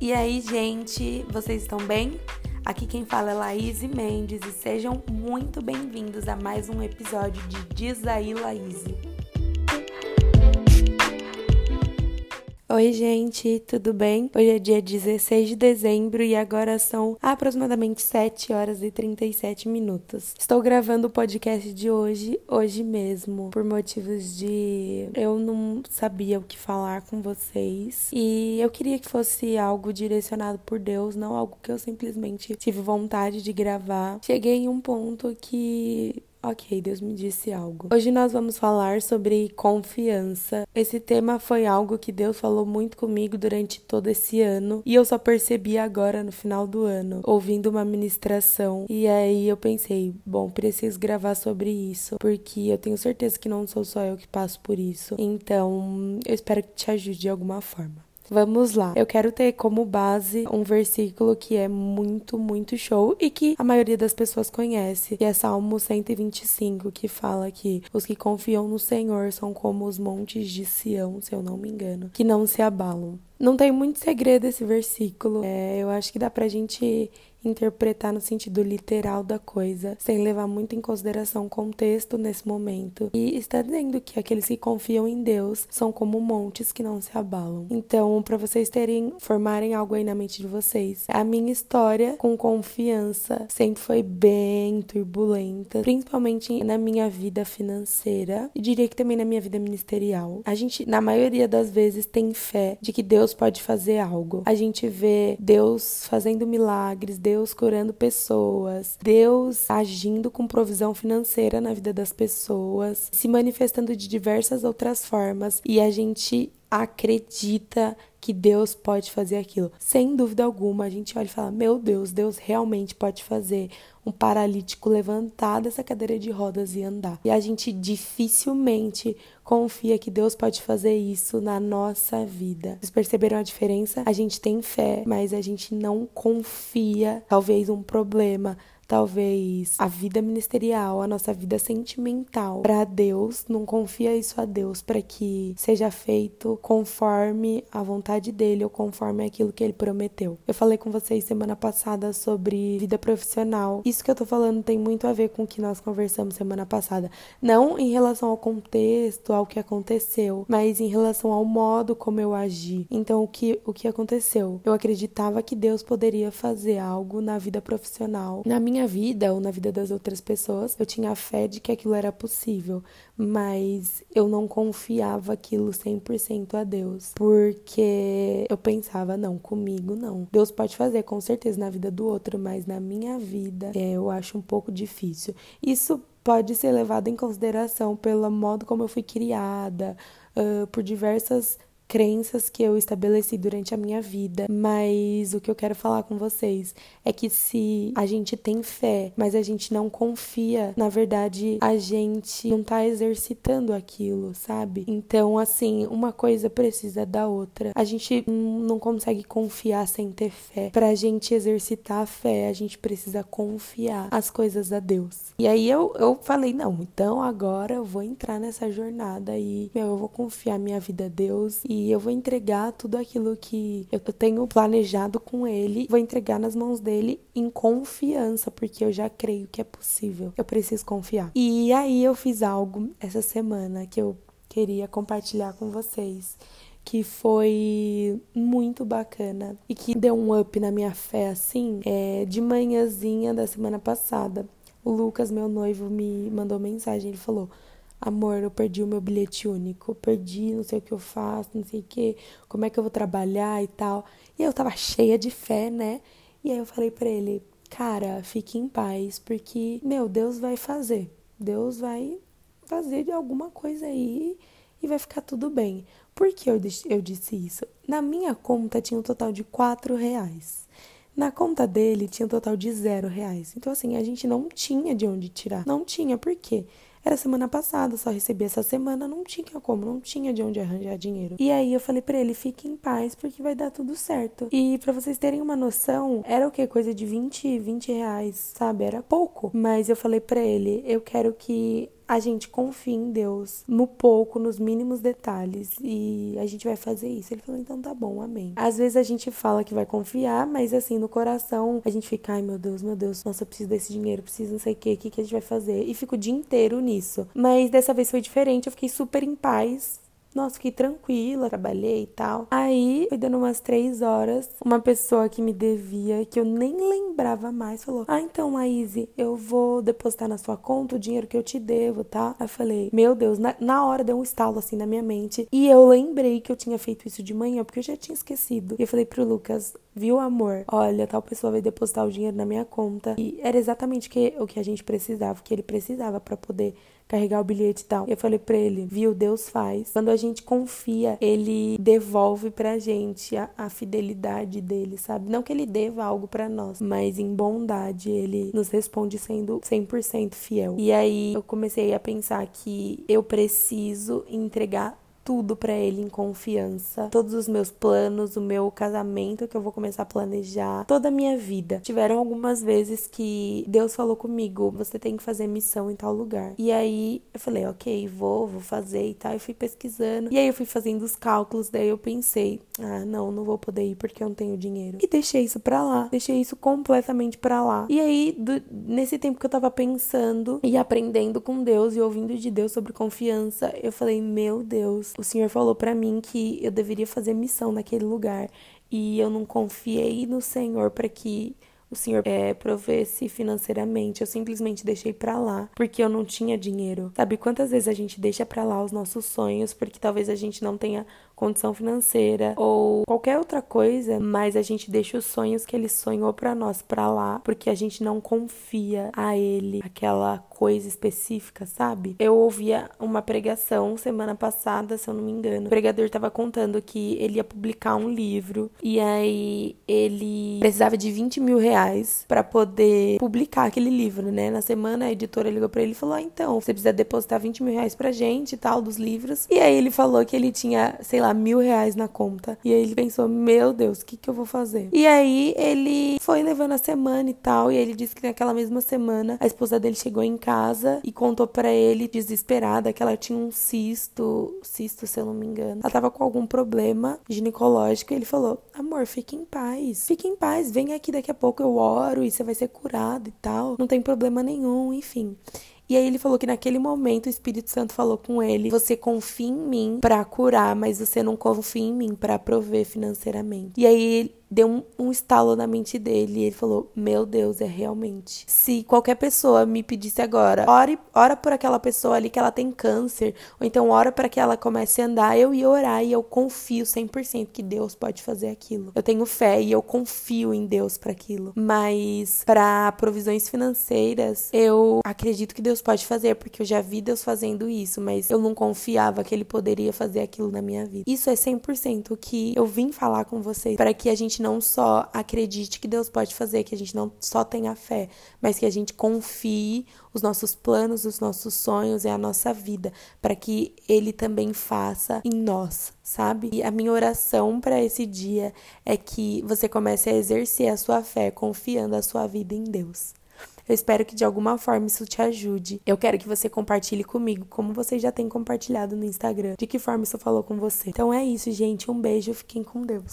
E aí, gente, vocês estão bem? Aqui quem fala é Laís Mendes e sejam muito bem-vindos a mais um episódio de Diz aí, Laís. Oi, gente, tudo bem? Hoje é dia 16 de dezembro e agora são aproximadamente 7 horas e 37 minutos. Estou gravando o podcast de hoje, hoje mesmo, por motivos de eu não sabia o que falar com vocês e eu queria que fosse algo direcionado por Deus, não algo que eu simplesmente tive vontade de gravar. Cheguei em um ponto que Ok, Deus me disse algo. Hoje nós vamos falar sobre confiança. Esse tema foi algo que Deus falou muito comigo durante todo esse ano e eu só percebi agora no final do ano, ouvindo uma ministração. E aí eu pensei, bom, preciso gravar sobre isso, porque eu tenho certeza que não sou só eu que passo por isso. Então, eu espero que te ajude de alguma forma. Vamos lá. Eu quero ter como base um versículo que é muito, muito show e que a maioria das pessoas conhece, que é Salmo 125, que fala que os que confiam no Senhor são como os montes de Sião, se eu não me engano, que não se abalam. Não tem muito segredo esse versículo. É, eu acho que dá pra gente interpretar no sentido literal da coisa, sem levar muito em consideração o contexto nesse momento. E está dizendo que aqueles que confiam em Deus são como montes que não se abalam. Então, para vocês terem, formarem algo aí na mente de vocês, a minha história com confiança sempre foi bem turbulenta, principalmente na minha vida financeira e diria que também na minha vida ministerial. A gente, na maioria das vezes, tem fé de que Deus pode fazer algo. A gente vê Deus fazendo milagres, Deus curando pessoas, Deus agindo com provisão financeira na vida das pessoas, se manifestando de diversas outras formas e a gente acredita que Deus pode fazer aquilo. Sem dúvida alguma, a gente olha e fala: Meu Deus, Deus realmente pode fazer um paralítico levantar dessa cadeira de rodas e andar. E a gente dificilmente confia que Deus pode fazer isso na nossa vida. Vocês perceberam a diferença? A gente tem fé, mas a gente não confia. Talvez um problema talvez a vida ministerial, a nossa vida sentimental para Deus, não confia isso a Deus para que seja feito conforme a vontade dele ou conforme aquilo que ele prometeu. Eu falei com vocês semana passada sobre vida profissional. Isso que eu tô falando tem muito a ver com o que nós conversamos semana passada, não em relação ao contexto, ao que aconteceu, mas em relação ao modo como eu agi. Então, o que o que aconteceu? Eu acreditava que Deus poderia fazer algo na vida profissional, na minha minha vida ou na vida das outras pessoas, eu tinha fé de que aquilo era possível, mas eu não confiava aquilo 100% a Deus, porque eu pensava, não, comigo não. Deus pode fazer com certeza na vida do outro, mas na minha vida é, eu acho um pouco difícil. Isso pode ser levado em consideração pelo modo como eu fui criada, uh, por diversas crenças que eu estabeleci durante a minha vida, mas o que eu quero falar com vocês é que se a gente tem fé, mas a gente não confia, na verdade a gente não tá exercitando aquilo, sabe? Então, assim, uma coisa precisa da outra. A gente não consegue confiar sem ter fé. Pra gente exercitar a fé, a gente precisa confiar as coisas a Deus. E aí eu, eu falei, não, então agora eu vou entrar nessa jornada e, meu, eu vou confiar minha vida a Deus e e eu vou entregar tudo aquilo que eu tenho planejado com ele, vou entregar nas mãos dele em confiança, porque eu já creio que é possível. Eu preciso confiar. E aí eu fiz algo essa semana que eu queria compartilhar com vocês que foi muito bacana e que deu um up na minha fé assim, é, de manhãzinha da semana passada. O Lucas, meu noivo, me mandou mensagem, ele falou: amor, eu perdi o meu bilhete único, perdi, não sei o que eu faço, não sei o que, como é que eu vou trabalhar e tal. E eu tava cheia de fé, né? E aí eu falei para ele, cara, fique em paz, porque, meu, Deus vai fazer. Deus vai fazer de alguma coisa aí e vai ficar tudo bem. Por que eu, eu disse isso? Na minha conta tinha um total de quatro reais. Na conta dele tinha um total de zero reais. Então, assim, a gente não tinha de onde tirar. Não tinha, por quê? Era semana passada, só recebi essa semana, não tinha como, não tinha de onde arranjar dinheiro. E aí eu falei para ele, fique em paz, porque vai dar tudo certo. E para vocês terem uma noção, era o que? Coisa de 20, 20 reais, sabe? Era pouco. Mas eu falei para ele, eu quero que a gente confia em Deus no pouco, nos mínimos detalhes e a gente vai fazer isso. Ele falou: então tá bom, amém. Às vezes a gente fala que vai confiar, mas assim, no coração a gente fica: ai meu Deus, meu Deus, nossa, eu preciso desse dinheiro, preciso não sei o que, o que, que a gente vai fazer? E fico o dia inteiro nisso. Mas dessa vez foi diferente, eu fiquei super em paz nossa, fiquei tranquila, trabalhei e tal. Aí, foi dando umas três horas, uma pessoa que me devia, que eu nem lembrava mais, falou: Ah, então, Laíse, eu vou depositar na sua conta o dinheiro que eu te devo, tá? Aí eu falei: Meu Deus, na, na hora deu um estalo assim na minha mente. E eu lembrei que eu tinha feito isso de manhã, porque eu já tinha esquecido. E eu falei pro Lucas: Viu, amor? Olha, tal pessoa vai depositar o dinheiro na minha conta. E era exatamente o que a gente precisava, o que ele precisava para poder carregar o bilhete e tal. Eu falei para ele, viu, Deus faz. Quando a gente confia, ele devolve pra gente a, a fidelidade dele, sabe? Não que ele deva algo para nós, mas em bondade ele nos responde sendo 100% fiel. E aí eu comecei a pensar que eu preciso entregar tudo para ele em confiança. Todos os meus planos, o meu casamento que eu vou começar a planejar, toda a minha vida. Tiveram algumas vezes que Deus falou comigo: você tem que fazer missão em tal lugar. E aí eu falei: ok, vou, vou fazer e tal. E fui pesquisando. E aí eu fui fazendo os cálculos. Daí eu pensei: ah, não, não vou poder ir porque eu não tenho dinheiro. E deixei isso pra lá. Deixei isso completamente pra lá. E aí, do, nesse tempo que eu tava pensando e aprendendo com Deus e ouvindo de Deus sobre confiança, eu falei: meu Deus, o Senhor falou para mim que eu deveria fazer missão naquele lugar e eu não confiei no Senhor para que o Senhor é, provesse financeiramente. Eu simplesmente deixei para lá porque eu não tinha dinheiro. Sabe quantas vezes a gente deixa para lá os nossos sonhos porque talvez a gente não tenha condição financeira ou qualquer outra coisa, mas a gente deixa os sonhos que ele sonhou para nós para lá porque a gente não confia a ele aquela coisa específica, sabe? Eu ouvia uma pregação semana passada, se eu não me engano. O pregador estava contando que ele ia publicar um livro e aí ele precisava de 20 mil reais para poder publicar aquele livro, né? Na semana a editora ligou para ele e falou: ah, então, você precisa depositar 20 mil reais pra gente e tal, dos livros. E aí ele falou que ele tinha, sei mil reais na conta. E aí ele pensou: meu Deus, o que, que eu vou fazer? E aí ele foi levando a semana e tal. E ele disse que naquela mesma semana a esposa dele chegou em casa e contou para ele, desesperada, que ela tinha um cisto, cisto, se eu não me engano. Ela tava com algum problema ginecológico. E ele falou: amor, fique em paz. Fique em paz, vem aqui daqui a pouco, eu oro e você vai ser curado e tal. Não tem problema nenhum, enfim. E aí ele falou que naquele momento o Espírito Santo falou com ele: "Você confia em mim para curar, mas você não confia em mim para prover financeiramente". E aí deu um, um estalo na mente dele e ele falou: Meu Deus, é realmente. Se qualquer pessoa me pedisse agora, ore, ora por aquela pessoa ali que ela tem câncer, ou então ora para que ela comece a andar, eu ia orar e eu confio 100% que Deus pode fazer aquilo. Eu tenho fé e eu confio em Deus para aquilo. Mas para provisões financeiras, eu acredito que Deus pode fazer, porque eu já vi Deus fazendo isso, mas eu não confiava que ele poderia fazer aquilo na minha vida. Isso é 100% o que eu vim falar com vocês para que a gente gente não só acredite que Deus pode fazer, que a gente não só tenha fé, mas que a gente confie os nossos planos, os nossos sonhos e a nossa vida, para que Ele também faça em nós, sabe? E a minha oração para esse dia é que você comece a exercer a sua fé, confiando a sua vida em Deus. Eu espero que de alguma forma isso te ajude. Eu quero que você compartilhe comigo, como você já tem compartilhado no Instagram, de que forma isso falou com você. Então é isso, gente. Um beijo, fiquem com Deus.